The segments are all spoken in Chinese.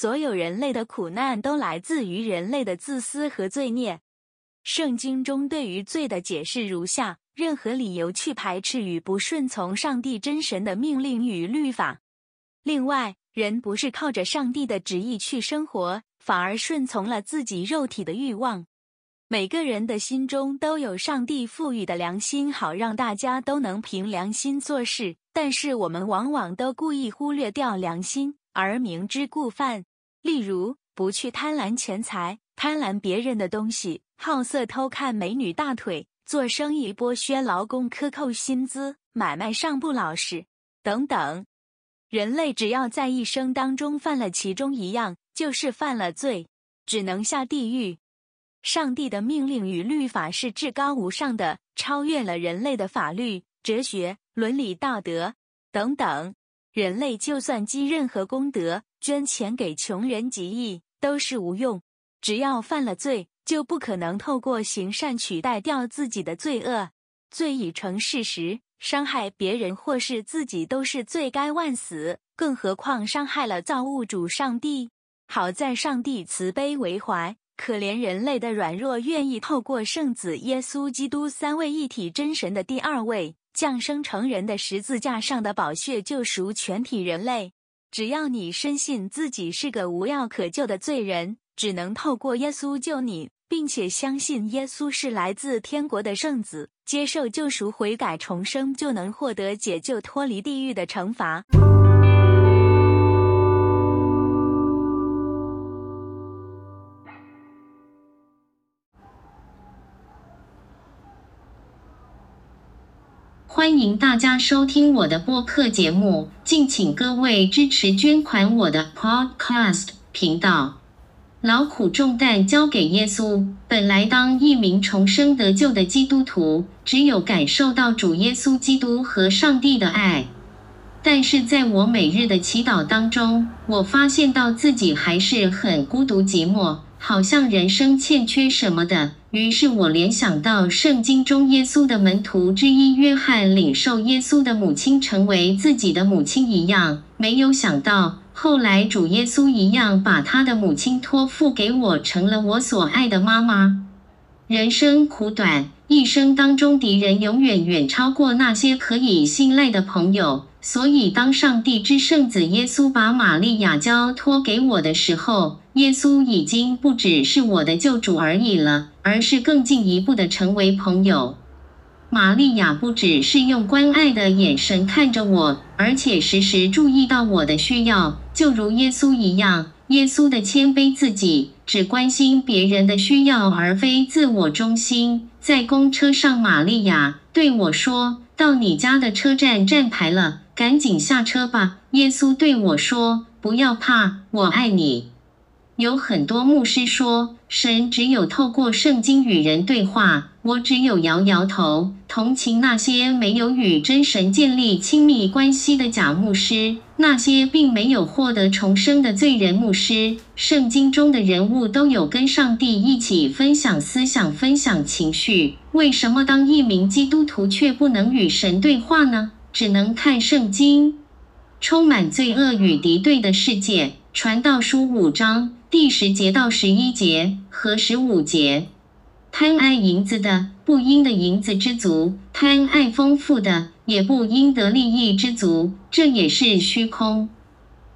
所有人类的苦难都来自于人类的自私和罪孽。圣经中对于罪的解释如下：任何理由去排斥与不顺从上帝真神的命令与律法。另外，人不是靠着上帝的旨意去生活，反而顺从了自己肉体的欲望。每个人的心中都有上帝赋予的良心，好让大家都能凭良心做事。但是我们往往都故意忽略掉良心，而明知故犯。例如，不去贪婪钱财，贪婪别人的东西，好色偷看美女大腿，做生意剥削劳工，克扣薪资，买卖上不老实，等等。人类只要在一生当中犯了其中一样，就是犯了罪，只能下地狱。上帝的命令与律法是至高无上的，超越了人类的法律、哲学、伦理道德等等。人类就算积任何功德，捐钱给穷人极义，都是无用。只要犯了罪，就不可能透过行善取代掉自己的罪恶。罪已成事实。伤害别人或是自己都是罪该万死，更何况伤害了造物主上帝。好在上帝慈悲为怀，可怜人类的软弱，愿意透过圣子耶稣基督三位一体真神的第二位降生成人的十字架上的宝血救赎全体人类。只要你深信自己是个无药可救的罪人，只能透过耶稣救你。并且相信耶稣是来自天国的圣子，接受救赎、悔改、重生，就能获得解救、脱离地狱的惩罚。欢迎大家收听我的播客节目，敬请各位支持捐款我的 Podcast 频道。劳苦重担交给耶稣。本来当一名重生得救的基督徒，只有感受到主耶稣基督和上帝的爱。但是在我每日的祈祷当中，我发现到自己还是很孤独寂寞，好像人生欠缺什么的。于是我联想到圣经中耶稣的门徒之一约翰领受耶稣的母亲成为自己的母亲一样，没有想到。后来，主耶稣一样把他的母亲托付给我，成了我所爱的妈妈。人生苦短，一生当中敌人永远远超过那些可以信赖的朋友。所以，当上帝之圣子耶稣把玛利亚交托给我的时候，耶稣已经不只是我的救主而已了，而是更进一步的成为朋友。玛利亚不只是用关爱的眼神看着我，而且时时注意到我的需要，就如耶稣一样。耶稣的谦卑自己，只关心别人的需要，而非自我中心。在公车上，玛利亚对我说：“到你家的车站站牌了，赶紧下车吧。”耶稣对我说：“不要怕，我爱你。”有很多牧师说，神只有透过圣经与人对话。我只有摇摇头，同情那些没有与真神建立亲密关系的假牧师，那些并没有获得重生的罪人牧师。圣经中的人物都有跟上帝一起分享思想、分享情绪。为什么当一名基督徒却不能与神对话呢？只能看圣经。充满罪恶与敌对的世界。传道书五章。第十节到十一节和十五节，贪爱银子的不应的银子之足，贪爱丰富的也不应得利益之足，这也是虚空。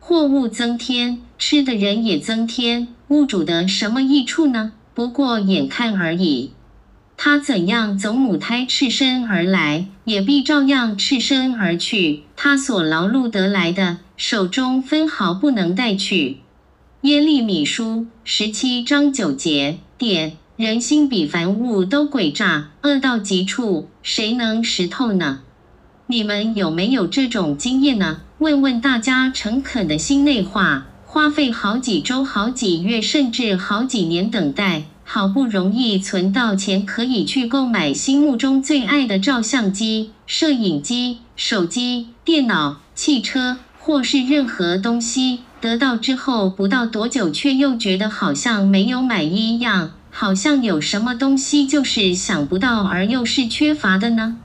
货物增添，吃的人也增添，物主的什么益处呢？不过眼看而已。他怎样走母胎赤身而来，也必照样赤身而去。他所劳碌得来的，手中分毫不能带去。耶利米书十七章九节，点人心比凡物都诡诈，恶到极处，谁能识透呢？你们有没有这种经验呢？问问大家诚恳的心内话，花费好几周、好几月，甚至好几年等待，好不容易存到钱，可以去购买心目中最爱的照相机、摄影机、手机、电脑、汽车，或是任何东西。得到之后不到多久，却又觉得好像没有买一样，好像有什么东西就是想不到，而又是缺乏的呢？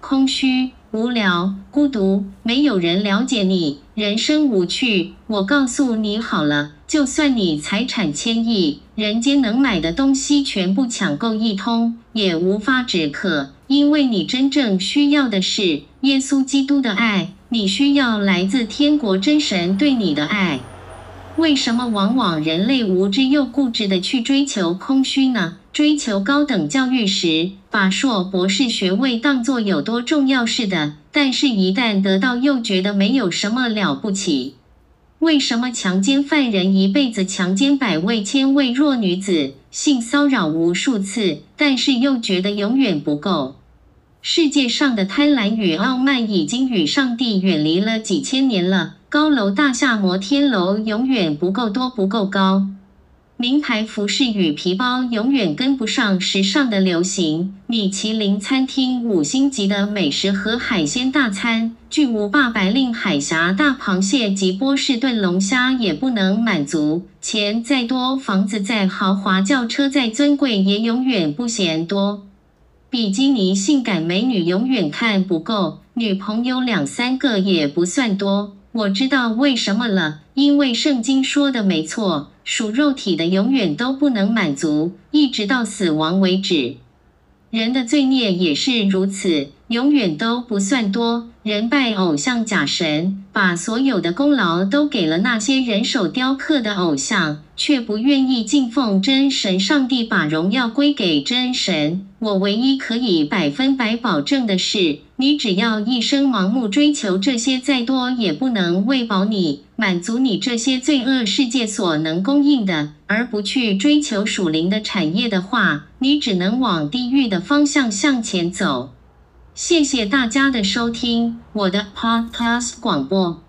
空虚、无聊、孤独，没有人了解你，人生无趣。我告诉你好了，就算你财产千亿，人间能买的东西全部抢购一通，也无法止渴，因为你真正需要的是耶稣基督的爱，你需要来自天国真神对你的爱。为什么往往人类无知又固执的去追求空虚呢？追求高等教育时，把硕博士学位当作有多重要似的，但是，一旦得到又觉得没有什么了不起。为什么强奸犯人一辈子强奸百位、千位弱女子，性骚扰无数次，但是又觉得永远不够？世界上的贪婪与傲慢已经与上帝远离了几千年了。高楼大厦、摩天楼永远不够多、不够高。名牌服饰与皮包永远跟不上时尚的流行。米其林餐厅五星级的美食和海鲜大餐，巨无霸白令海峡大螃蟹及波士顿龙虾也不能满足。钱再多，房子再豪华，轿车再尊贵，也永远不嫌多。比基尼性感美女永远看不够，女朋友两三个也不算多。我知道为什么了，因为圣经说的没错，属肉体的永远都不能满足，一直到死亡为止。人的罪孽也是如此，永远都不算多。人拜偶像假神，把所有的功劳都给了那些人手雕刻的偶像，却不愿意敬奉真神上帝，把荣耀归给真神。我唯一可以百分百保证的是，你只要一生盲目追求这些，再多也不能喂饱你，满足你这些罪恶世界所能供应的，而不去追求属灵的产业的话，你只能往地狱的方向向前走。谢谢大家的收听，我的 Podcast 广播。